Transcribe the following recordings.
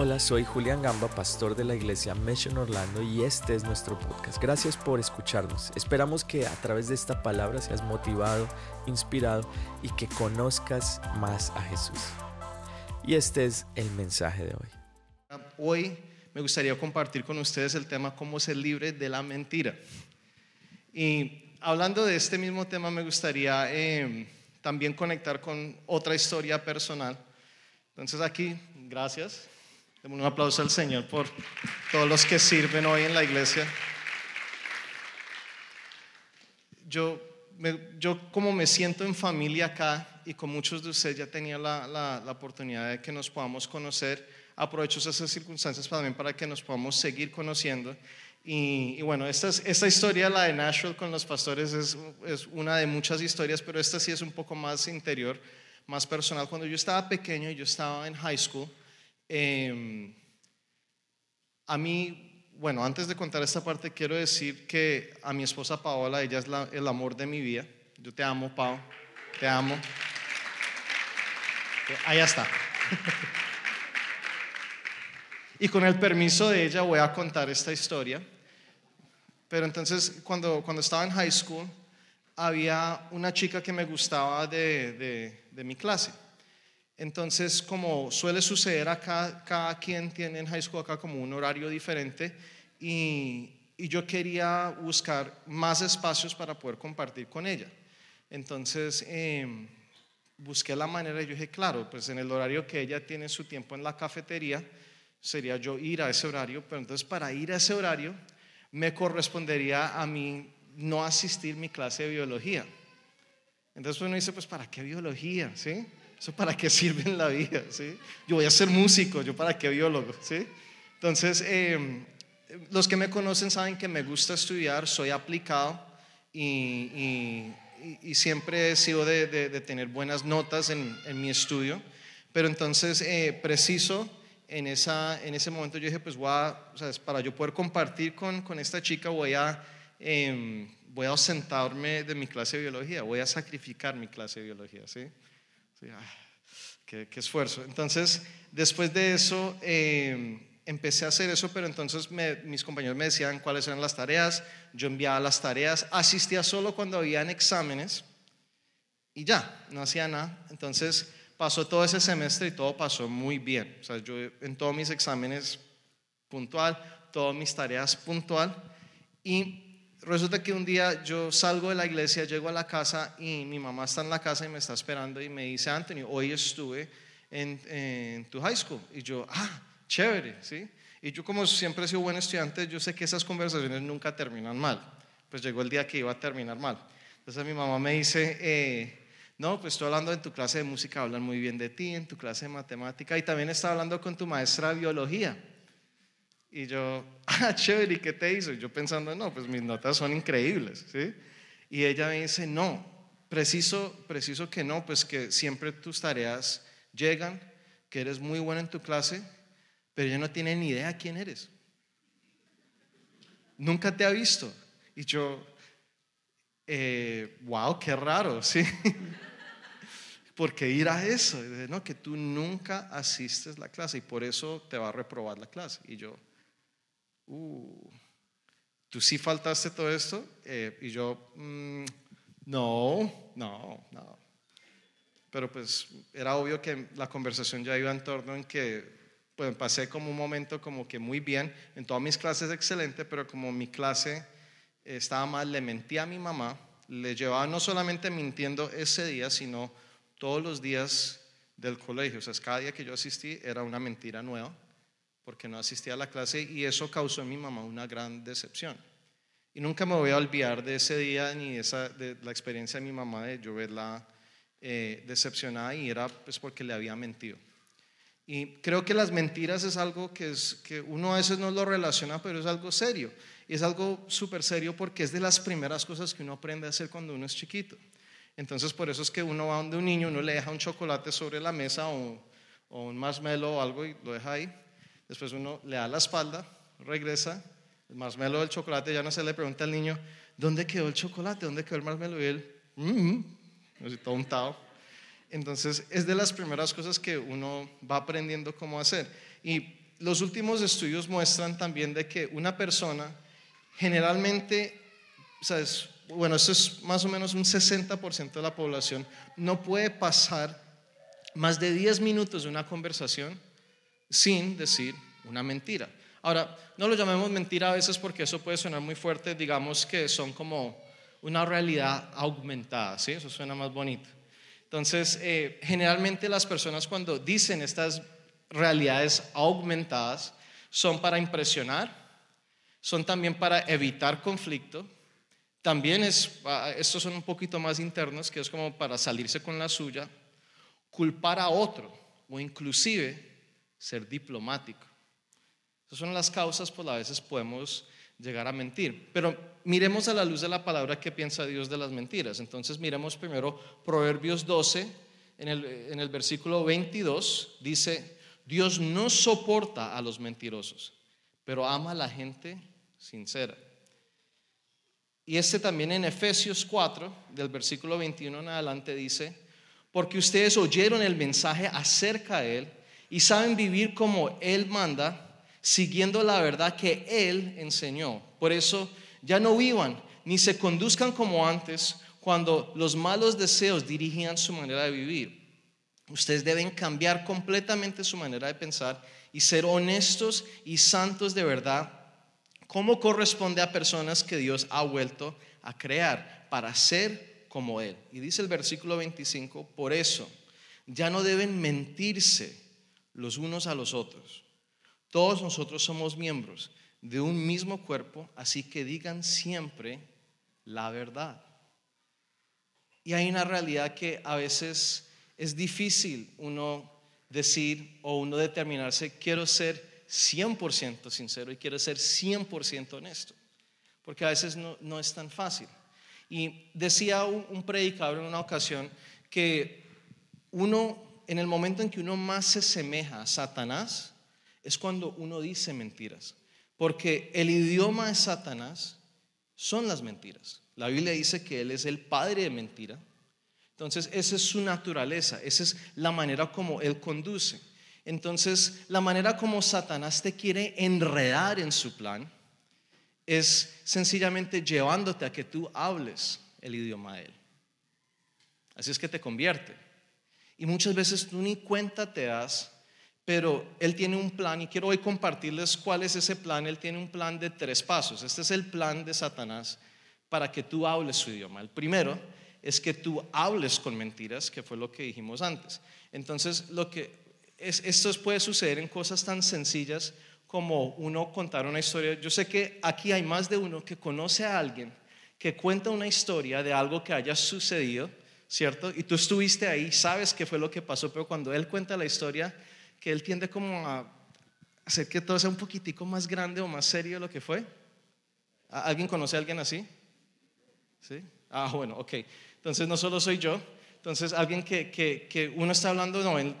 Hola, soy Julián Gamba, pastor de la iglesia Mission Orlando y este es nuestro podcast. Gracias por escucharnos. Esperamos que a través de esta palabra seas motivado, inspirado y que conozcas más a Jesús. Y este es el mensaje de hoy. Hoy me gustaría compartir con ustedes el tema cómo ser libre de la mentira. Y hablando de este mismo tema me gustaría eh, también conectar con otra historia personal. Entonces aquí, gracias. Demos un aplauso al Señor por todos los que sirven hoy en la iglesia. Yo, yo como me siento en familia acá y con muchos de ustedes ya tenía la, la, oportunidad de que nos podamos conocer, aprovecho esas circunstancias también para que nos podamos seguir conociendo. Y, bueno, esta, esta historia, la de Nashville con los pastores, es, es una de muchas historias, pero esta sí es un poco más interior, más personal. Cuando yo estaba pequeño, yo estaba en high school, Em, a mí, bueno, antes de contar esta parte, quiero decir que a mi esposa Paola, ella es el amor de mi vida. Yo te amo, Pao, te amo. Ahí está. y con el permiso de ella voy a contar esta historia. Pero entonces, cuando, cuando estaba en high school, había una chica que me gustaba de, de mi clase. Entonces, como suele suceder acá, cada quien tiene en high school acá como un horario diferente y, yo quería buscar más espacios para poder compartir con ella. Entonces, em, busqué la manera y yo dije, claro, pues en el horario que ella tiene su tiempo en la cafetería, sería yo ir a ese horario, pero entonces para ir a ese horario me correspondería a mí no asistir mi clase de biología. Entonces uno dice, pues ¿para qué biología? ¿Sí? ¿Eso para qué sirve en la vida? ¿sí? Yo voy a ser músico, ¿yo para qué biólogo? ¿sí? Entonces, em, los que me conocen saben que me gusta estudiar, soy aplicado y, siempre he sido de, tener buenas notas en, mi estudio, pero entonces eh, preciso en, esa, en ese momento yo dije, pues voy para yo poder compartir con, con esta chica voy a, em, voy a ausentarme de mi clase de biología, voy a sacrificar mi clase de biología, ¿sí? Qué, esfuerzo. Entonces, después de eso, em, empecé a hacer eso, pero entonces mis compañeros me decían cuáles eran las tareas, yo enviaba las tareas, asistía solo cuando habían exámenes y ya, no hacía nada. Entonces, pasó todo ese semestre y todo pasó muy bien. O sea, yo en todos mis exámenes puntual, todas mis tareas puntual y resulta que un día yo salgo de la iglesia, llego a la casa y mi mamá está en la casa y me está esperando y me dice, Anthony, hoy estuve en, tu high school. Y yo, ah, chévere, ¿sí? Y yo como siempre he sido buen estudiante, yo sé que esas conversaciones nunca terminan mal. Pues llegó el día que iba a terminar mal. Entonces mi mamá me dice, eh, no, pues estoy hablando en tu clase de música, hablan muy bien de ti, en tu clase de matemática y también está hablando con tu maestra de biología. Y yo, ah, chévere, ¿y qué te hizo? Y yo pensando, no, pues mis notas son increíbles, ¿sí? Y ella me dice, no, preciso, preciso que no, pues que siempre tus tareas llegan, que eres muy buena en tu clase, pero ella no tiene ni idea quién eres. Nunca te ha visto. Y yo, wow, eh, qué raro, ¿sí? ¿Por qué ir a eso? no, que tú nunca asistes la clase y por eso te va a reprobar la clase. Y yo, uh, ¿tú sí faltaste todo esto? Eh, y yo, mm, no, no, no. Pero pues era obvio que la conversación ya iba en torno en que pues pasé como un momento como que muy bien, en todas mis clases excelente, pero como mi clase estaba mal, le mentí a mi mamá, le llevaba no solamente mintiendo ese día, sino todos los días del colegio, o sea, cada día que yo asistí era una mentira nueva porque no asistía a la clase y eso causó en mi mamá una gran decepción. Y nunca me voy a olvidar de ese día ni de, esa, de la experiencia de mi mamá de yo verla eh, decepcionada y era pues porque le había mentido. Y creo que las mentiras es algo que, es, que uno a veces no lo relaciona, pero es algo serio. Y es algo súper serio porque es de las primeras cosas que uno aprende a hacer cuando uno es chiquito. Entonces por eso es que uno va donde un niño, uno le deja un chocolate sobre la mesa o, o un marshmallow o algo y lo deja ahí Después uno le da la espalda, regresa, el marshmallow del chocolate, ya no se le pregunta al niño, ¿dónde quedó el chocolate? ¿Dónde quedó el marshmallow? Y él, mmm, todo untado. Entonces, es de las primeras cosas que uno va aprendiendo cómo hacer. Y los últimos estudios muestran también de que una persona generalmente, ¿sabes? bueno, eso es más o menos un 60% de la población, no puede pasar más de 10 minutos de una conversación sin decir una mentira. Ahora, no lo llamemos mentira a veces porque eso puede sonar muy fuerte, digamos que son como una realidad aumentada, ¿sí? Eso suena más bonito. Entonces, eh, generalmente las personas cuando dicen estas realidades aumentadas son para impresionar, son también para evitar conflicto, también es, ah, estos son un poquito más internos, que es como para salirse con la suya, culpar a otro o inclusive ser diplomático. Esas son las causas por las que a veces podemos llegar a mentir. Pero miremos a la luz de la palabra qué piensa Dios de las mentiras. Entonces miremos primero Proverbios 12, en el, en el versículo 22, dice, Dios no soporta a los mentirosos, pero ama a la gente sincera. Y este también en Efesios 4, del versículo 21 en adelante, dice, porque ustedes oyeron el mensaje acerca de Él y saben vivir como Él manda siguiendo la verdad que Él enseñó. Por eso ya no vivan ni se conduzcan como antes cuando los malos deseos dirigían su manera de vivir. Ustedes deben cambiar completamente su manera de pensar y ser honestos y santos de verdad, como corresponde a personas que Dios ha vuelto a crear para ser como Él. Y dice el versículo 25, por eso ya no deben mentirse los unos a los otros todos nosotros somos miembros de un mismo cuerpo, así que digan siempre la verdad. Y hay una realidad que a veces es difícil uno decir o uno determinarse, quiero ser 100% sincero y quiero ser 100% honesto, porque a veces no, es tan fácil. Y decía un, un predicador en una ocasión que uno, en el momento en que uno más se semeja a Satanás, es cuando uno dice mentiras. Porque el idioma de Satanás son las mentiras. La Biblia dice que Él es el padre de mentira. Entonces, esa es su naturaleza, esa es la manera como Él conduce. Entonces, la manera como Satanás te quiere enredar en su plan es sencillamente llevándote a que tú hables el idioma de Él. Así es que te convierte. Y muchas veces tú ni cuenta te das pero él tiene un plan y quiero hoy compartirles cuál es ese plan. Él tiene un plan de tres pasos. Este es el plan de Satanás para que tú hables su idioma. El primero es que tú hables con mentiras, que fue lo que dijimos antes. Entonces, lo que es, esto puede suceder en cosas tan sencillas como uno contar una historia. Yo sé que aquí hay más de uno que conoce a alguien que cuenta una historia de algo que haya sucedido, ¿cierto? Y tú estuviste ahí, sabes qué fue lo que pasó, pero cuando él cuenta la historia, que él tiende como a hacer que todo sea un poquitico más grande o más serio de lo que fue. ¿Alguien conoce a alguien así? ¿Sí? Ah, bueno, ok. Entonces no solo soy yo, entonces alguien que, que, uno está hablando, no,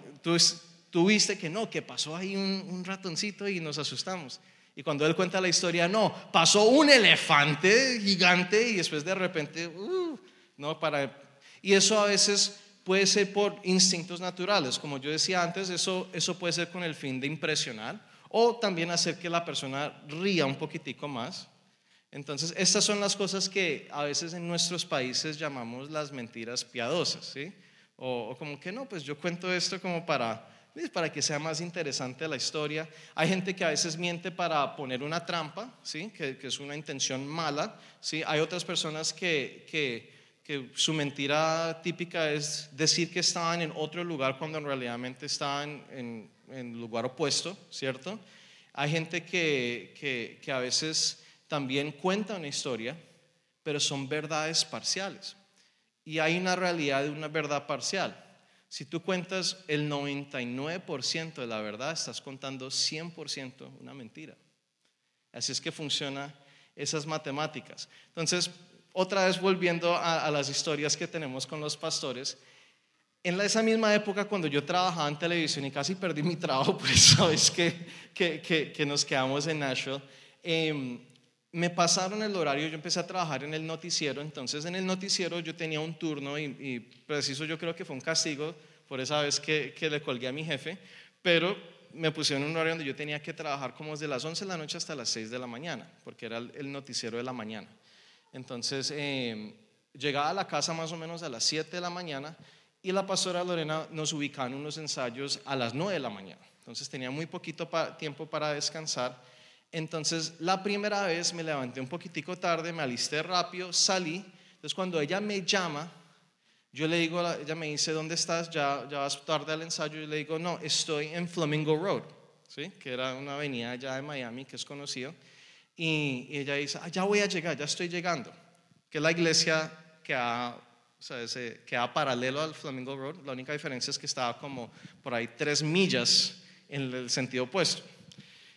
tú, viste que no, que pasó ahí un, ratoncito y nos asustamos. Y cuando él cuenta la historia, no, pasó un elefante gigante y después de repente, uh, no, para... Y eso a veces puede ser por instintos naturales, como yo decía antes, eso, eso puede ser con el fin de impresionar o también hacer que la persona ría un poquitico más. Entonces, estas son las cosas que a veces en nuestros países llamamos las mentiras piadosas, ¿sí? O, como que no, pues yo cuento esto como para, pues, para que sea más interesante la historia. Hay gente que a veces miente para poner una trampa, ¿sí? Que, que es una intención mala, ¿sí? Hay otras personas que, que que su mentira típica es decir que estaban en otro lugar cuando en realidad estaban en, el lugar opuesto, ¿cierto? Hay gente que, que, que a veces también cuenta una historia, pero son verdades parciales. Y hay una realidad de una verdad parcial. Si tú cuentas el 99% de la verdad, estás contando 100% una mentira. Así es que funciona esas matemáticas. Entonces, otra vez volviendo a, las historias que tenemos con los pastores, en esa misma época cuando yo trabajaba en televisión y casi perdí mi trabajo por esa vez que, que, que, nos quedamos en Nashville, em, me pasaron el horario, yo empecé a trabajar en el noticiero, entonces en el noticiero yo tenía un turno y, y preciso yo creo que fue un castigo por esa vez que, que le colgué a mi jefe, pero me pusieron un horario donde yo tenía que trabajar como desde las 11 de la noche hasta las 6 de la mañana, porque era el noticiero de la mañana. Entonces, eh, llegaba a la casa más o menos a las 7 de la mañana y la pastora Lorena nos ubicaba en unos ensayos a las 9 de la mañana. Entonces tenía muy poquito tiempo para descansar. Entonces la primera vez me levanté un poquitico tarde, me alisté rápido, salí. Entonces cuando ella me llama, yo le digo, ella me dice, ¿dónde estás? Ya, ya vas tarde al ensayo. Y le digo, no, estoy en Flamingo Road, ¿sí? que era una avenida allá de Miami que es conocido. Y, ella dice, ah, ya voy a llegar, ya estoy llegando. Que es la iglesia que ha, o sea, ese, paralelo al Flamingo Road. La única diferencia es que estaba como por ahí tres millas en el sentido opuesto.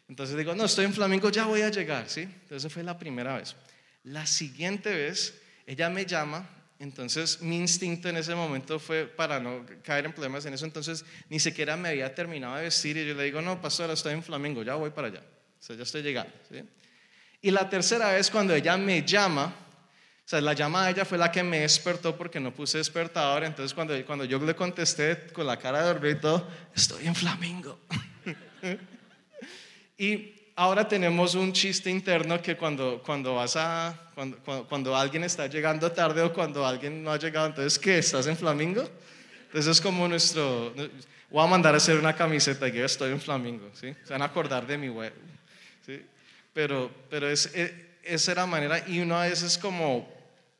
Entonces digo, no, estoy en Flamingo, ya voy a llegar, ¿sí? Entonces fue la primera vez. La siguiente vez, ella me llama, entonces mi instinto en ese momento fue para no caer en problemas en eso, entonces ni siquiera me había terminado de vestir y yo le digo, no, pastora, estoy en Flamingo, ya voy para allá, o sea, ya estoy llegando, ¿sí? Y la tercera vez cuando ella me llama, o sea, la llamada de ella fue la que me despertó porque no puse despertador. Entonces, cuando, cuando yo le contesté con la cara de dormir estoy en Flamingo. y ahora tenemos un chiste interno que cuando, cuando vas a, cuando, cuando, alguien está llegando tarde o cuando alguien no ha llegado, entonces, ¿qué? ¿Estás en Flamingo? Entonces es como nuestro, voy a mandar a hacer una camiseta y yo estoy en Flamingo, ¿sí? Se van a acordar de mi web, ¿sí? Pero, pero es, e, esa era manera y uno a veces como,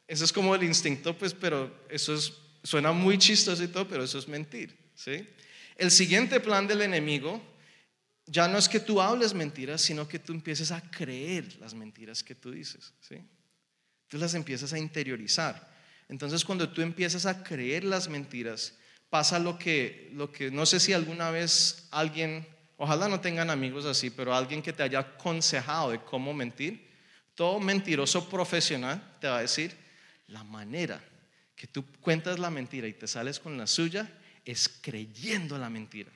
eso es como el instinto, pues, pero eso es, suena muy chistoso y todo, pero eso es mentir, ¿sí? El siguiente plan del enemigo ya no es que tú hables mentiras, sino que tú empieces a creer las mentiras que tú dices, ¿sí? Tú las empiezas a interiorizar. Entonces, cuando tú empiezas a creer las mentiras, pasa lo que, lo que no sé si alguna vez alguien Ojalá no tengan amigos así, pero alguien que te haya aconsejado de cómo mentir. Todo mentiroso profesional te va a decir, la manera que tú cuentas la mentira y te sales con la suya es creyendo la mentira.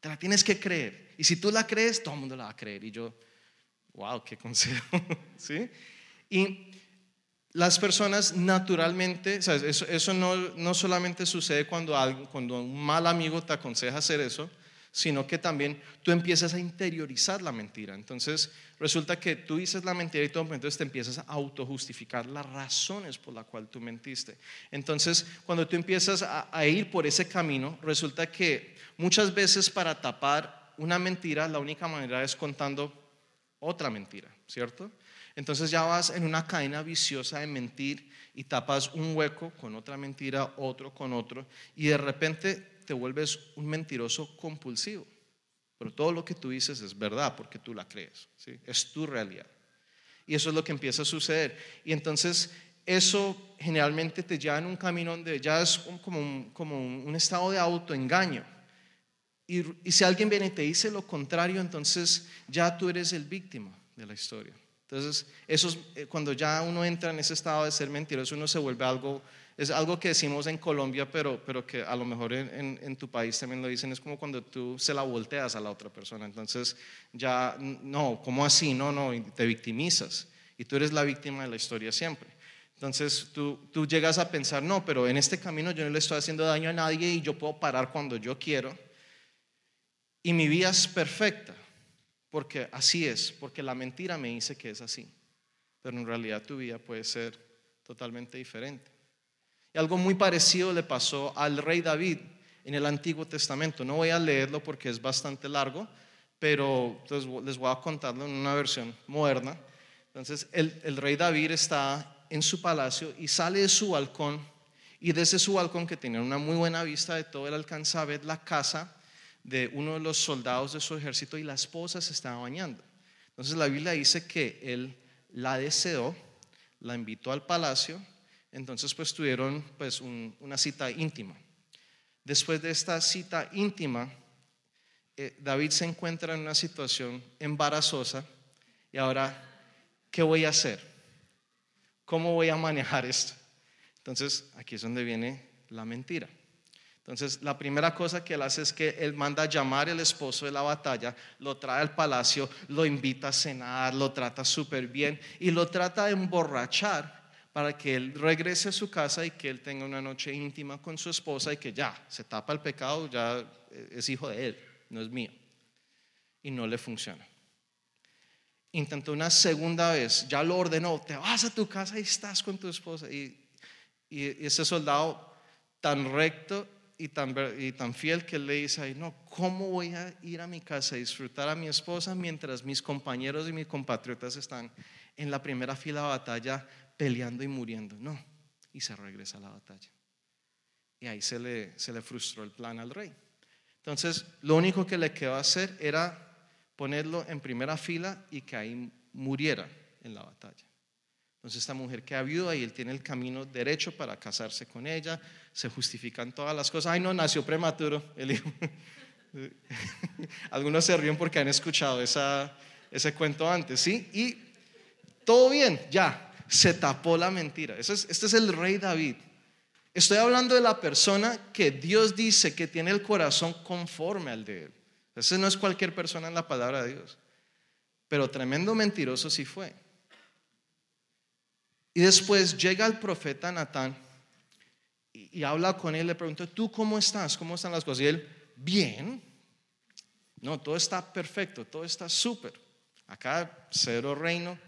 Te la tienes que creer. Y si tú la crees, todo el mundo la va a creer. Y yo, wow, qué consejo. ¿Sí? Y las personas naturalmente, eso, eso no, no, solamente sucede cuando, cuando un mal amigo te aconseja hacer eso, sino que también tú empiezas a interiorizar la mentira. Entonces resulta que tú dices la mentira y todo, entonces te empiezas a autojustificar las razones por las cuales tú mentiste. Entonces cuando tú empiezas a, ir por ese camino, resulta que muchas veces para tapar una mentira, la única manera es contando otra mentira, ¿cierto? Entonces ya vas en una cadena viciosa de mentir y tapas un hueco con otra mentira, otro con otro, y de repente te vuelves un mentiroso compulsivo. Pero todo lo que tú dices es verdad porque tú la crees. ¿sí? Es tu realidad. Y eso es lo que empieza a suceder. Y entonces eso generalmente te lleva en un camino donde ya es como un, como un estado de autoengaño. Y, y, si alguien viene y te dice lo contrario, entonces ya tú eres el víctima de la historia. Entonces, eso es, eh, cuando ya uno entra en ese estado de ser mentiroso, uno se vuelve algo es algo que decimos en Colombia, pero, pero que a lo mejor en, tu país también lo dicen, es como cuando tú se la volteas a la otra persona. Entonces, ya, no, ¿cómo así? No, no, te victimizas. Y tú eres la víctima de la historia siempre. Entonces, tú, tú llegas a pensar, no, pero en este camino yo no le estoy haciendo daño a nadie y yo puedo parar cuando yo quiero. Y mi vida es perfecta, porque así es, porque la mentira me dice que es así. Pero en realidad tu vida puede ser totalmente diferente. Y algo muy parecido le pasó al rey David en el Antiguo Testamento. No voy a leerlo porque es bastante largo, pero les voy a contarlo en una versión moderna. Entonces, el, rey David está en su palacio y sale de su balcón y desde su balcón, que tenía una muy buena vista de todo, él alcanza a ver la casa de uno de los soldados de su ejército y la esposa se estaba bañando. Entonces la Biblia dice que él la deseó, la invitó al palacio entonces pues tuvieron pues una cita íntima. Después de esta cita íntima, eh, David se encuentra en una situación embarazosa y ahora, ¿qué voy a hacer? ¿Cómo voy a manejar esto? Entonces aquí es donde viene la mentira. Entonces, la primera cosa que él hace es que él manda llamar al esposo de la batalla, lo trae al palacio, lo invita a cenar, lo trata súper bien y lo trata de emborrachar para que él regrese a su casa y que él tenga una noche íntima con su esposa y que ya se tapa el pecado, ya es hijo de él, no es mío. y no le funciona. Intentó una segunda vez, ya lo ordenó, te vas a tu casa y estás con tu esposa. Y, y ese soldado tan recto y tan, y tan fiel que le dice ahí, no, ¿cómo voy a ir a mi casa y disfrutar a mi esposa mientras mis compañeros y mis compatriotas están en la primera fila de batalla peleando y muriendo? No, y se regresa a la batalla. Y ahí se le, se le frustró el plan al rey. Entonces, lo único que le quedó hacer era ponerlo en primera fila y que ahí muriera en la batalla. Entonces esta mujer queda viuda y él tiene el camino derecho para casarse con ella, se justifican todas las cosas. Ay, no, nació prematuro el hijo. Algunos se ríen porque han escuchado esa, ese cuento antes, ¿sí? Y todo bien, ya, se tapó la mentira. Este es, el rey David. Estoy hablando de la persona que Dios dice que tiene el corazón conforme al de él. Ese no es cualquier persona en la palabra de Dios. Pero tremendo mentiroso sí fue. Y después llega el profeta Natán y, habla con él, le pregunta, ¿tú cómo estás? ¿Cómo están las cosas? Y él, bien. No, todo está perfecto, todo está súper. Acá, cero reino,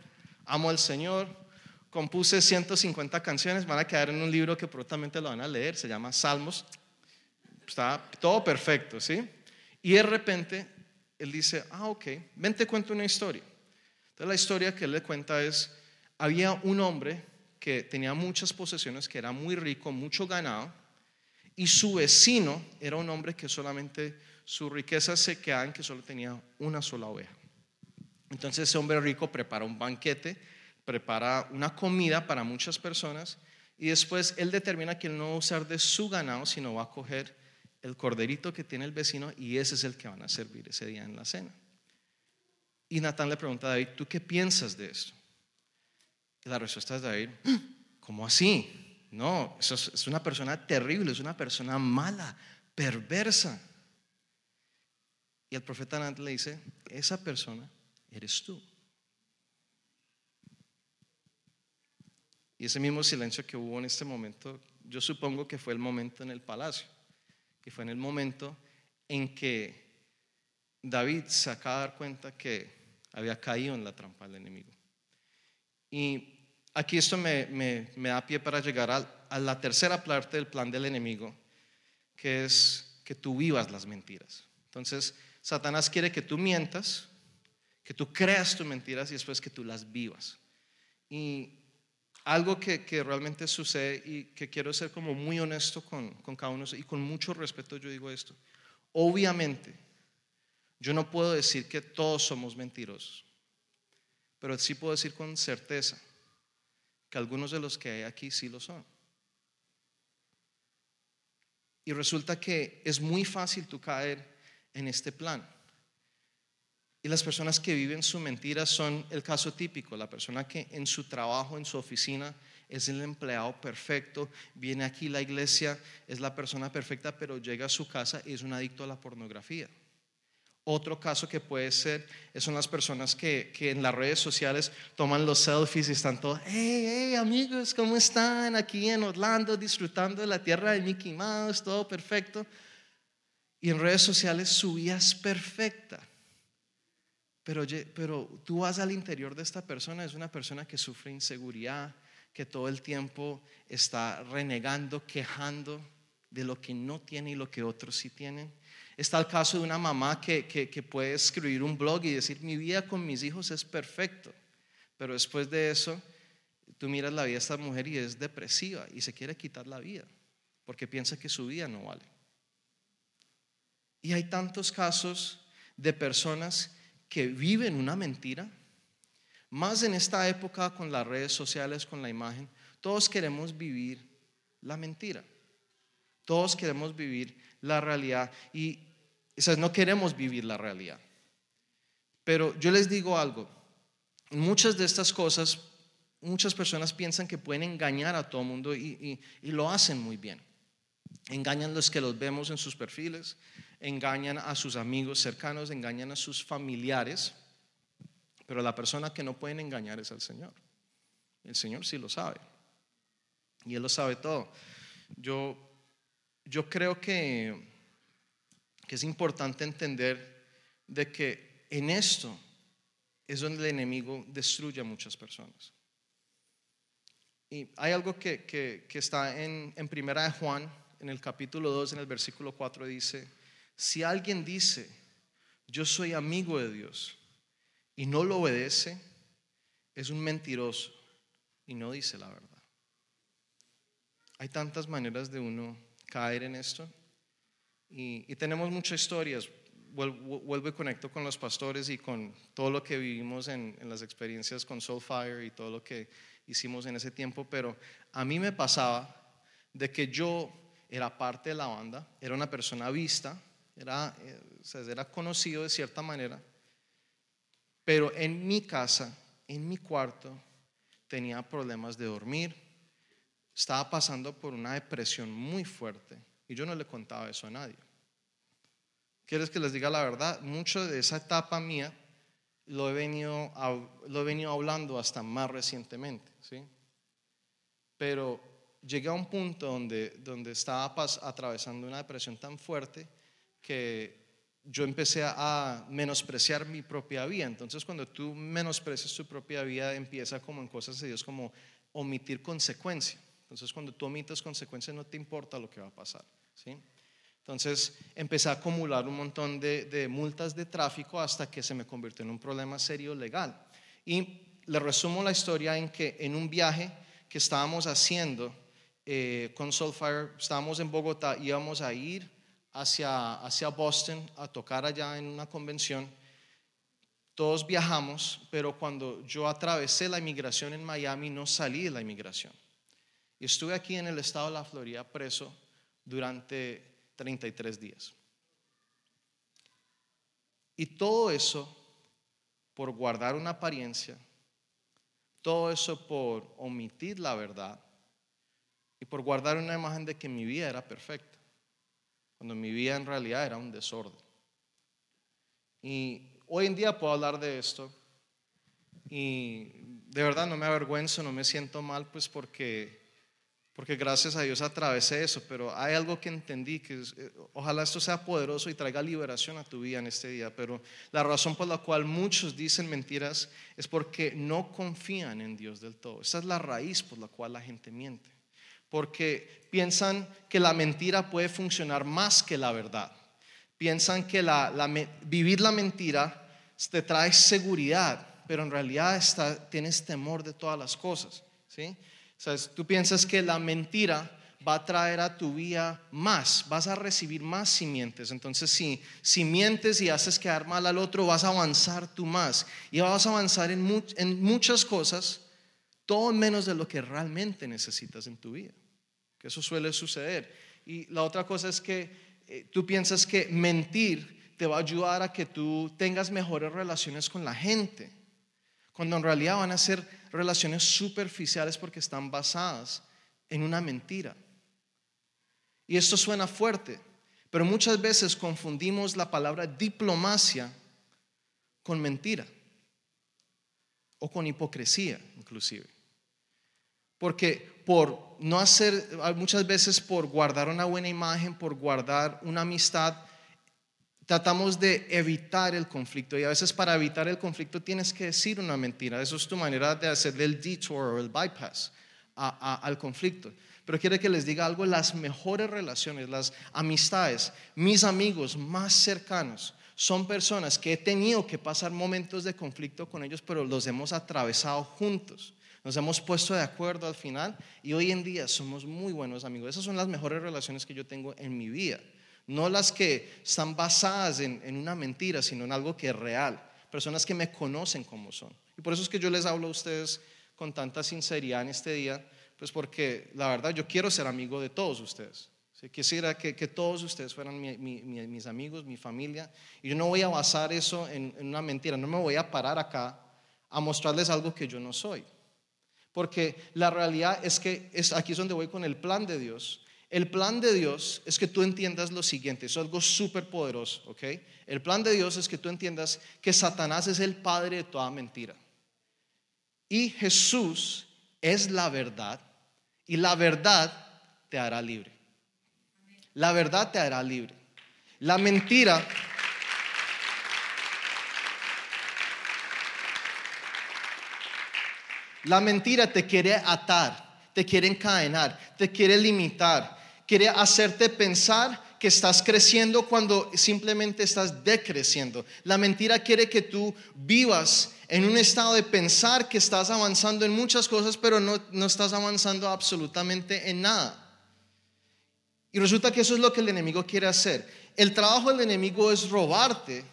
amo al Señor, compuse 150 canciones, van a quedar en un libro que prontamente lo van a leer, se llama Salmos. Está todo perfecto, ¿sí? Y de repente él dice, ah, ok, ven te cuento una historia. Entonces la historia que él le cuenta es había un hombre que tenía muchas posesiones, que era muy rico, mucho ganado, y su vecino era un hombre que solamente su riqueza se quedaba en que solo tenía una sola oveja. Entonces ese hombre rico prepara un banquete, prepara una comida para muchas personas y después él determina que él no va a usar de su ganado, sino va a coger el corderito que tiene el vecino y ese es el que van a servir ese día en la cena. Y Natán le pregunta a David, ¿tú qué piensas de esto? Y la respuesta es David, ¿cómo así? No, eso es una persona terrible, es una persona mala, perversa. Y el profeta Natán le dice, esa persona eres tú. Y ese mismo silencio que hubo en este momento, yo supongo que fue el momento en el palacio, que fue en el momento en que David se acaba de dar cuenta que había caído en la trampa del enemigo. Y aquí esto me, da pie para llegar a, la tercera parte del plan del enemigo, que es que tú vivas las mentiras. Entonces, Satanás quiere que tú mientas, que tú creas tus mentiras y después que tú las vivas. Y algo que, realmente sucede y que quiero ser como muy honesto con, con cada uno y con mucho respeto yo digo esto. Obviamente, yo no puedo decir que todos somos mentirosos, pero sí puedo decir con certeza que algunos de los que hay aquí sí lo son. Y resulta que es muy fácil tú caer en este plan. Y las personas que viven su mentira son el caso típico, la persona que en su trabajo, en su oficina, es el empleado perfecto, viene aquí la iglesia, es la persona perfecta, pero llega a su casa y es un adicto a la pornografía. Otro caso que puede ser son las personas que, en las redes sociales toman los selfies y están todos, hey, hey, amigos, ¿cómo están? Aquí en Orlando disfrutando de la tierra de Mickey Mouse, todo perfecto. Y en redes sociales su vida es perfecta. Pero, pero tú vas al interior de esta persona, es una persona que sufre inseguridad, que todo el tiempo está renegando, quejando de lo que no tiene y lo que otros sí tienen Está el caso de una mamá que, puede escribir un blog y decir, mi vida con mis hijos es perfecto. Pero después de eso, tú miras la vida de esta mujer y es depresiva y se quiere quitar la vida porque piensa que su vida no vale. Y hay tantos casos de personas que viven una mentira, más en esta época con las redes sociales, con la imagen, todos queremos vivir la mentira. Todos queremos vivir la realidad y no queremos vivir la realidad. Pero yo les digo algo, muchas de estas cosas, muchas personas piensan que pueden engañar a todo el mundo y lo hacen muy bien. Engañan los que los vemos en sus perfiles, engañan a sus amigos cercanos, engañan a sus familiares, pero la persona que no pueden engañar es al Señor. El Señor sí lo sabe. Y Él lo sabe todo. Yo yo creo que, es importante entender de que en esto es donde el enemigo destruye a muchas personas. Y hay algo que, está en, en Primera de Juan, en el capítulo 2, en el versículo 4, dice, si alguien dice, yo soy amigo de Dios y no lo obedece, es un mentiroso y no dice la verdad. Hay tantas maneras de uno caer en esto y, tenemos muchas historias. Vuelvo, y conecto con los pastores y con todo lo que vivimos en, en las experiencias con Soulfire y todo lo que hicimos en ese tiempo, pero a mí me pasaba de que yo era parte de la banda, era una persona vista, era, eh, era conocido de cierta manera, pero en mi casa, en mi cuarto, tenía problemas de dormir, estaba pasando por una depresión muy fuerte y yo no le contaba eso a nadie. ¿Quieres que les diga la verdad? Mucho de esa etapa mía lo he venido, lo he venido hablando hasta más recientemente, ¿sí? Pero llegué a un punto donde, donde estaba atravesando una depresión tan fuerte que yo empecé a menospreciar mi propia vida. Entonces, cuando tú menosprecias tu propia vida, empieza como en cosas de Dios, como omitir consecuencia. Entonces, cuando tú omites consecuencias, no te importa lo que va a pasar. ¿sí? Entonces, empecé a acumular un montón de, multas de tráfico hasta que se me convirtió en un problema serio legal. Y le resumo la historia en que en un viaje que estábamos haciendo eh, con Soulfire, estábamos en Bogotá, íbamos a ir hacia, hacia Boston a tocar allá en una convención. Todos viajamos, pero cuando yo atravesé la inmigración en Miami, no salí de la inmigración. Estuve aquí en el estado de la Florida preso durante 33 días. Y todo eso por guardar una apariencia, todo eso por omitir la verdad y por guardar una imagen de que mi vida era perfecta cuando mi vida en realidad era un desorden. Y hoy en día puedo hablar de esto y de verdad no me avergüenzo, no me siento mal, pues porque, porque gracias a Dios atravesé eso, pero hay algo que entendí, que eh, ojalá esto sea poderoso y traiga liberación a tu vida en este día, pero la razón por la cual muchos dicen mentiras es porque no confían en Dios del todo. Esa es la raíz por la cual la gente miente porque piensan que la mentira puede funcionar más que la verdad. Piensan que vivir la mentira te trae seguridad, pero en realidad tienes temor de todas las cosas. ¿sí? tú piensas que la mentira va a traer a tu vida más, vas a recibir más si mientes. Entonces, si, si mientes y haces quedar mal al otro, vas a avanzar tú más. Y vas a avanzar en muchas cosas, todo menos de lo que realmente necesitas en tu vida eso suele suceder. Y la otra cosa es que eh, tú piensas que mentir te va a ayudar a que tú tengas mejores relaciones con la gente, cuando en realidad van a ser relaciones superficiales porque están basadas en una mentira. Y esto suena fuerte, pero muchas veces confundimos la palabra diplomacia con mentira o con hipocresía inclusive. Porque por no hacer, muchas veces por guardar una buena imagen, por guardar una amistad, tratamos de evitar el conflicto. Y a veces para evitar el conflicto tienes que decir una mentira. Eso es tu manera de hacerle el detour o el bypass al conflicto. Pero quiero que les diga algo, las mejores relaciones, las amistades, mis amigos más cercanos, son personas que he tenido que pasar momentos de conflicto con ellos, pero los hemos atravesado juntos. Nos hemos puesto de acuerdo al final y hoy en día somos muy buenos amigos. Esas son las mejores relaciones que yo tengo en mi vida. No las que están basadas en, una mentira, sino en algo que es real. Personas que me conocen como son. Y por eso es que yo les hablo a ustedes con tanta sinceridad en este día, pues porque la verdad yo quiero ser amigo de todos ustedes. Quisiera que, que, todos ustedes fueran mis amigos, mi familia. Y yo no voy a basar eso en, en, una mentira. No me voy a parar acá a mostrarles algo que yo no soy. Porque la realidad es que es, aquí es donde voy con el plan de Dios. El plan de Dios es que tú entiendas lo siguiente, es algo súper poderoso, ¿ok? El plan de Dios es que tú entiendas que Satanás es el padre de toda mentira. Y Jesús es la verdad y la verdad te hará libre. La verdad te hará libre. La mentira La mentira te quiere atar, te quiere encadenar, te quiere limitar, quiere hacerte pensar que estás creciendo cuando simplemente estás decreciendo. La mentira quiere que tú vivas en un estado de pensar que estás avanzando en muchas cosas, pero no, no estás avanzando absolutamente en nada. Y resulta que eso es lo que el enemigo quiere hacer. El trabajo del enemigo es robarte,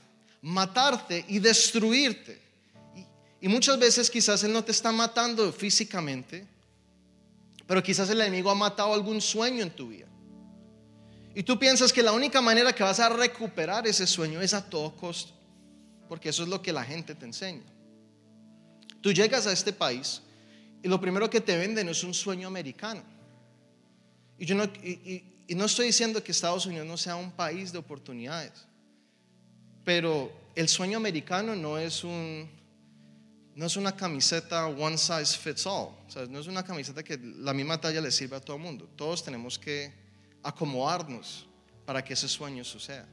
matarte y destruirte. Y, muchas veces quizás él no te está matando físicamente, pero quizás el enemigo ha matado algún sueño en tu vida. Y tú piensas que la única manera que vas a recuperar ese sueño es a todo costo, porque eso es lo que la gente te enseña. Tú llegas a este país y lo primero que te venden es un sueño americano. Y, yo no, y, no estoy diciendo que Estados Unidos no sea un país de oportunidades, pero el sueño americano no es un, no es una camiseta one size fits all. O sea, no es una camiseta que la misma talla le sirve a todo el mundo. Todos tenemos que acomodarnos para que ese sueño suceda.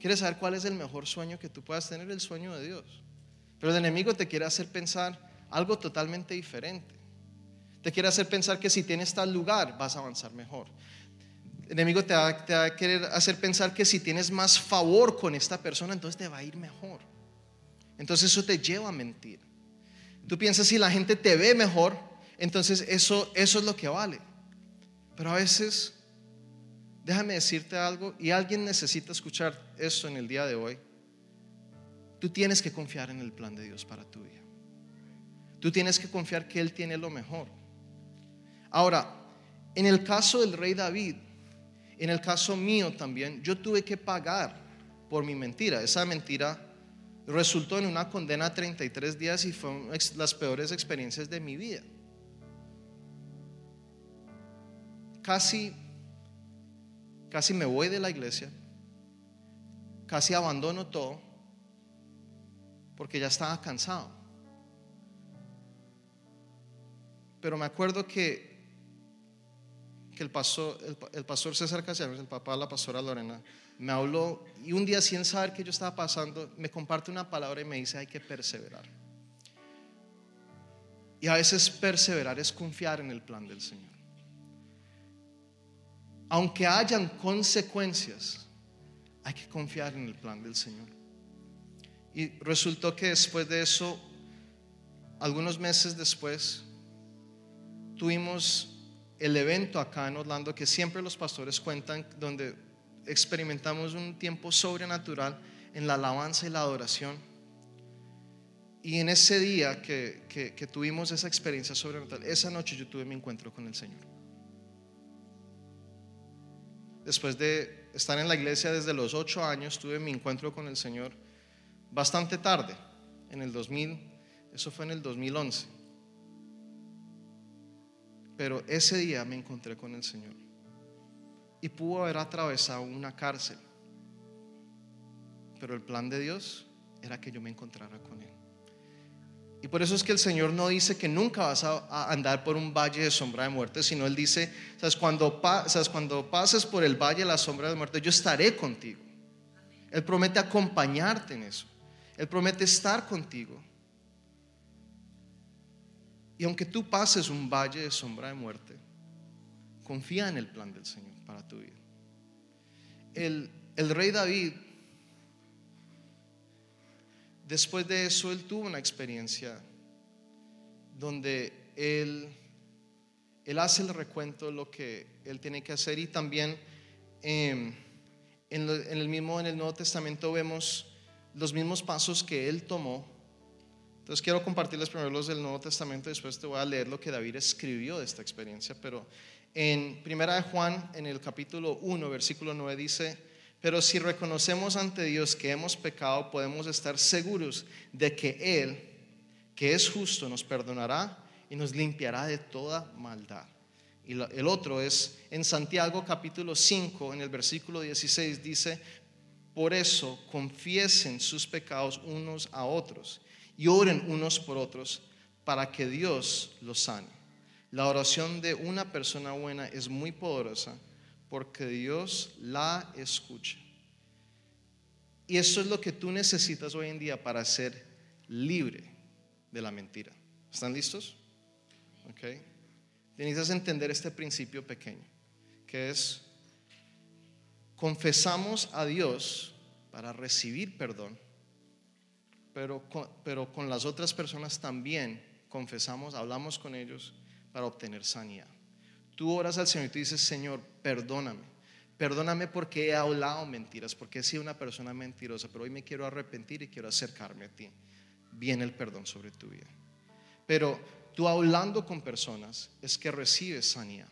¿Quieres saber cuál es el mejor sueño que tú puedas tener? El sueño de Dios. Pero el enemigo te quiere hacer pensar algo totalmente diferente. Te quiere hacer pensar que si tienes tal lugar vas a avanzar mejor. El enemigo te va, a querer hacer pensar que si tienes más favor con esta persona, entonces te va a ir mejor. Entonces eso te lleva a mentir. Tú piensas si la gente te ve mejor, entonces eso, eso es lo que vale. Pero a veces, déjame decirte algo, y alguien necesita escuchar esto en el día de hoy. Tú tienes que confiar en el plan de Dios para tu vida. Tú tienes que confiar que Él tiene lo mejor. Ahora, en el caso del rey David, en el caso mío también, yo tuve que pagar por mi mentira. Esa mentira resultó en una condena a 33 días y fue las peores experiencias de mi vida. Casi, casi me voy de la iglesia, casi abandono todo porque ya estaba cansado. Pero me acuerdo que, que el, pastor, el, pastor César el papá de la pastora Lorena, me habló y un día sin saber que yo estaba pasando, me comparte una palabra y me dice hay que perseverar. Y a veces perseverar es confiar en el plan del Señor. Aunque hayan consecuencias, hay que confiar en el plan del Señor. Y resultó que después de eso, algunos meses después, tuvimos el evento acá en Orlando que siempre los pastores cuentan, donde experimentamos un tiempo sobrenatural en la alabanza y la adoración. Y en ese día que, que, tuvimos esa experiencia sobrenatural, esa noche yo tuve mi encuentro con el Señor. Después de estar en la iglesia desde los ocho años, tuve mi encuentro con el Señor bastante tarde, en el 2000, eso fue en el 2011. Pero ese día me encontré con el Señor y pudo haber atravesado una cárcel. Pero el plan de Dios era que yo me encontrara con Él. Y por eso es que el Señor no dice que nunca vas a andar por un valle de sombra de muerte, sino Él dice, ¿sabes? Cuando, cuando pases por el valle de la sombra de muerte, yo estaré contigo. Él promete acompañarte en eso. Él promete estar contigo. Y aunque tú pases un valle de sombra de muerte, confía en el plan del Señor para tu vida. El, el rey David, después de eso, él tuvo una experiencia donde él, él hace el recuento de lo que él tiene que hacer y también em, en, en el mismo, en el Nuevo Testamento vemos los mismos pasos que él tomó. Entonces quiero compartirles primero los del Nuevo Testamento, después te voy a leer lo que David escribió de esta experiencia, pero en Primera de Juan, en el capítulo 1, versículo 9 dice, pero si reconocemos ante Dios que hemos pecado, podemos estar seguros de que Él, que es justo, nos perdonará y nos limpiará de toda maldad. Y el otro es en Santiago capítulo 5, en el versículo 16, dice, por eso confiesen sus pecados unos a otros y oren unos por otros para que Dios los sane. La oración de una persona buena es muy poderosa porque Dios la escucha. Y eso es lo que tú necesitas hoy en día para ser libre de la mentira. ¿Están listos? Ok. Necesitas entender este principio pequeño, que es, confesamos a Dios para recibir perdón, pero pero con las otras personas también confesamos, hablamos con ellos para obtener sanidad. Tú oras al Señor y tú dices, Señor, perdóname. Perdóname porque he hablado mentiras, porque he sido una persona mentirosa, pero hoy me quiero arrepentir y quiero acercarme a ti. Viene el perdón sobre tu vida. Pero tú hablando con personas es que recibes sanidad.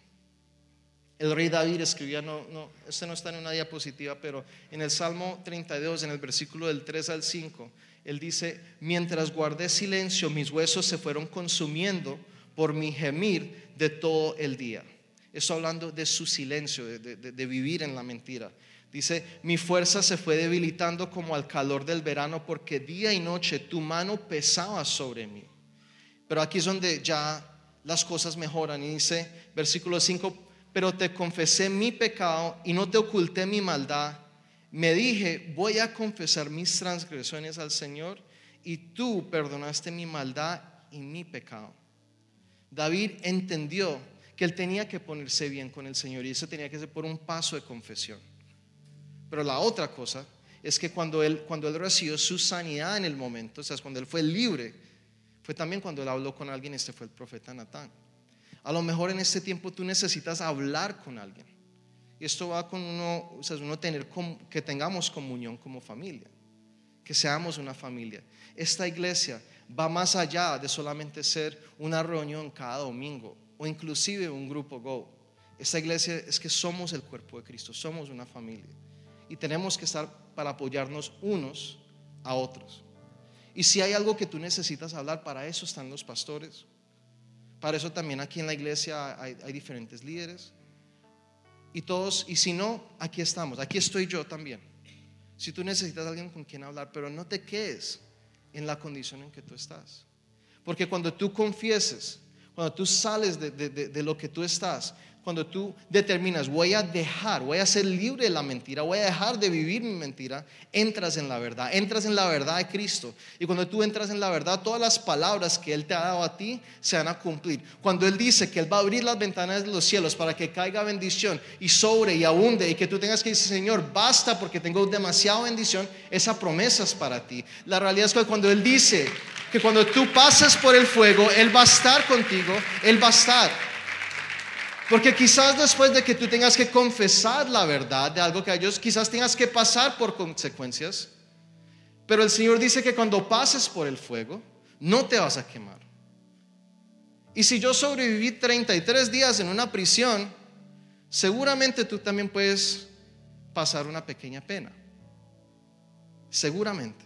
El rey David escribía, no, no, este no está en una diapositiva, pero en el Salmo 32, en el versículo del 3 al 5, él dice, mientras guardé silencio, mis huesos se fueron consumiendo por mi gemir de todo el día. Estoy hablando de su silencio, de, vivir en la mentira. Dice, mi fuerza se fue debilitando como al calor del verano porque día y noche tu mano pesaba sobre mí. Pero aquí es donde ya las cosas mejoran y dice, versículo 5, pero te confesé mi pecado y no te oculté mi maldad. Me dije, voy a confesar mis transgresiones al Señor y tú perdonaste mi maldad y mi pecado. David entendió que él tenía que ponerse bien con el Señor y eso tenía que ser por un paso de confesión. Pero la otra cosa es que cuando él, cuando él recibió su sanidad en el momento, o sea, cuando él fue libre, fue también cuando él habló con alguien, este fue el profeta Natán. A lo mejor en este tiempo tú necesitas hablar con alguien. Y esto va con uno, o sea, uno tener que tengamos comunión como familia, que seamos una familia. Esta iglesia va más allá de solamente ser una reunión cada domingo o inclusive un grupo Go. Esta iglesia es que somos el cuerpo de Cristo, somos una familia y tenemos que estar para apoyarnos unos a otros. Y si hay algo que tú necesitas hablar, para eso están los pastores. Para eso también aquí en la iglesia hay, hay diferentes líderes. Y todos, y si no, aquí estamos, aquí estoy yo también. Si tú necesitas alguien con quien hablar, pero no te quedes en la condición en que tú estás. Porque cuando tú confieses, cuando tú sales de, lo que tú estás, cuando tú determinas, voy a dejar, voy a ser libre de la mentira, voy a dejar de vivir mi mentira, entras en la verdad, entras en la verdad de Cristo. Y cuando tú entras en la verdad, todas las palabras que Él te ha dado a ti se van a cumplir. Cuando Él dice que Él va a abrir las ventanas de los cielos para que caiga bendición y sobre y abunde y que tú tengas que decir, Señor, basta porque tengo demasiada bendición, esa promesa es para ti. La realidad es que cuando Él dice que cuando tú pases por el fuego, Él va a estar contigo, Él va a estar. Porque quizás después de que tú tengas que confesar la verdad de algo que a ellos, quizás tengas que pasar por consecuencias. Pero el Señor dice que cuando pases por el fuego, no te vas a quemar. Y si yo sobreviví 33 días en una prisión, seguramente tú también puedes pasar una pequeña pena. Seguramente.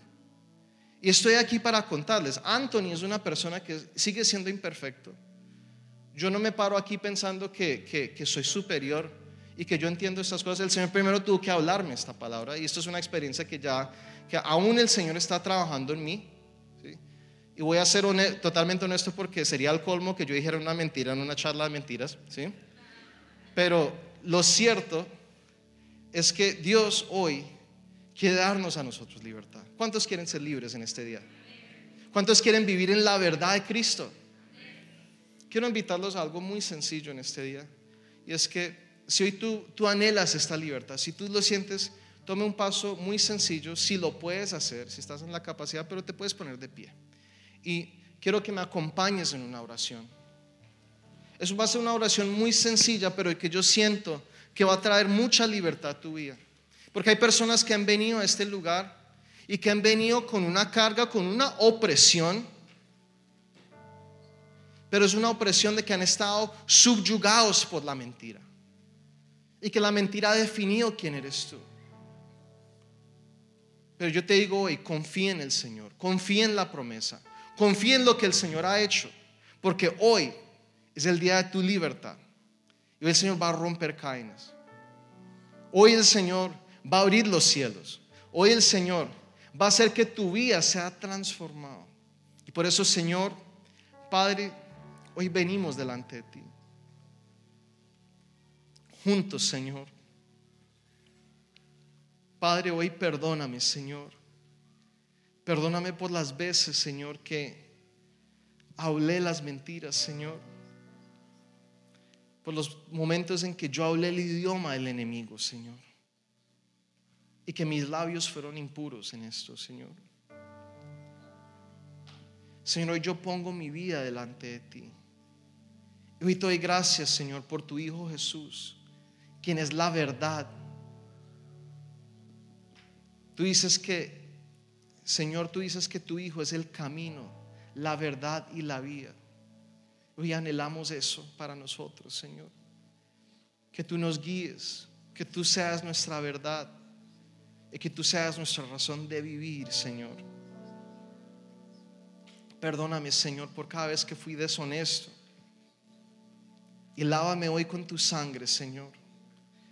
Y estoy aquí para contarles, Anthony es una persona que sigue siendo imperfecto yo no me paro aquí pensando que, soy superior y que yo entiendo estas cosas. El Señor primero tuvo que hablarme esta palabra y esto es una experiencia que ya, que aún el Señor está trabajando en mí. Y voy a ser totalmente honesto porque sería el colmo que yo dijera una mentira en una charla de mentiras. ¿sí? Pero lo cierto es que Dios hoy quiere darnos a nosotros libertad. ¿Cuántos quieren ser libres en este día? ¿Cuántos quieren vivir en la verdad de Cristo? Quiero invitarlos a algo muy sencillo en este día. Y es que si hoy tú, tú anhelas esta libertad, si tú lo sientes, tome un paso muy sencillo, si lo puedes hacer, si estás en la capacidad, pero te puedes poner de pie. Y quiero que me acompañes en una oración. Eso va a ser una oración muy sencilla, pero que yo siento que va a traer mucha libertad a tu vida. Porque hay personas que han venido a este lugar y que han venido con una carga, con una opresión pero es una opresión de que han estado subyugados por la mentira. Y que la mentira ha definido quién eres tú. Pero yo te digo hoy, confía en el Señor, confía en la promesa, confía en lo que el Señor ha hecho, porque hoy es el día de tu libertad. Y hoy el Señor va a romper cadenas. Hoy el Señor va a abrir los cielos. Hoy el Señor va a hacer que tu vida sea transformada. Y por eso, Señor, Padre, Hoy venimos delante de ti. Juntos, Señor. Padre, hoy perdóname, Señor. Perdóname por las veces, Señor, que hablé las mentiras, Señor. Por los momentos en que yo hablé el idioma del enemigo, Señor. Y que mis labios fueron impuros en esto, Señor. Señor, hoy yo pongo mi vida delante de ti. Hoy te doy gracias, Señor, por tu Hijo Jesús, quien es la verdad. Tú dices que, Señor, tú dices que tu Hijo es el camino, la verdad y la vida. Hoy anhelamos eso para nosotros, Señor. Que tú nos guíes, que tú seas nuestra verdad y que tú seas nuestra razón de vivir, Señor. Perdóname, Señor, por cada vez que fui deshonesto. Y lávame hoy con tu sangre, Señor.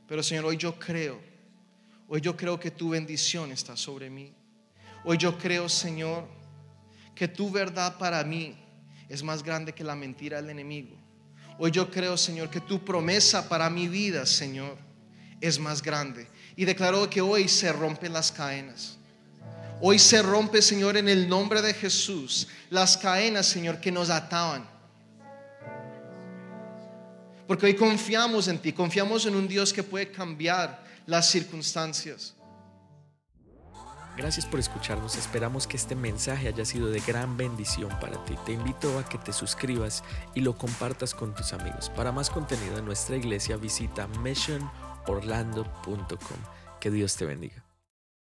Pero, Señor, hoy yo creo. Hoy yo creo que tu bendición está sobre mí. Hoy yo creo, Señor, que tu verdad para mí es más grande que la mentira del enemigo. Hoy yo creo, Señor, que tu promesa para mi vida, Señor, es más grande. Y declaro que hoy se rompen las cadenas. Hoy se rompe, Señor, en el nombre de Jesús, las cadenas, Señor, que nos ataban. Porque hoy confiamos en ti, confiamos en un Dios que puede cambiar las circunstancias. Gracias por escucharnos, esperamos que este mensaje haya sido de gran bendición para ti. Te invito a que te suscribas y lo compartas con tus amigos. Para más contenido en nuestra iglesia visita missionorlando.com. Que Dios te bendiga.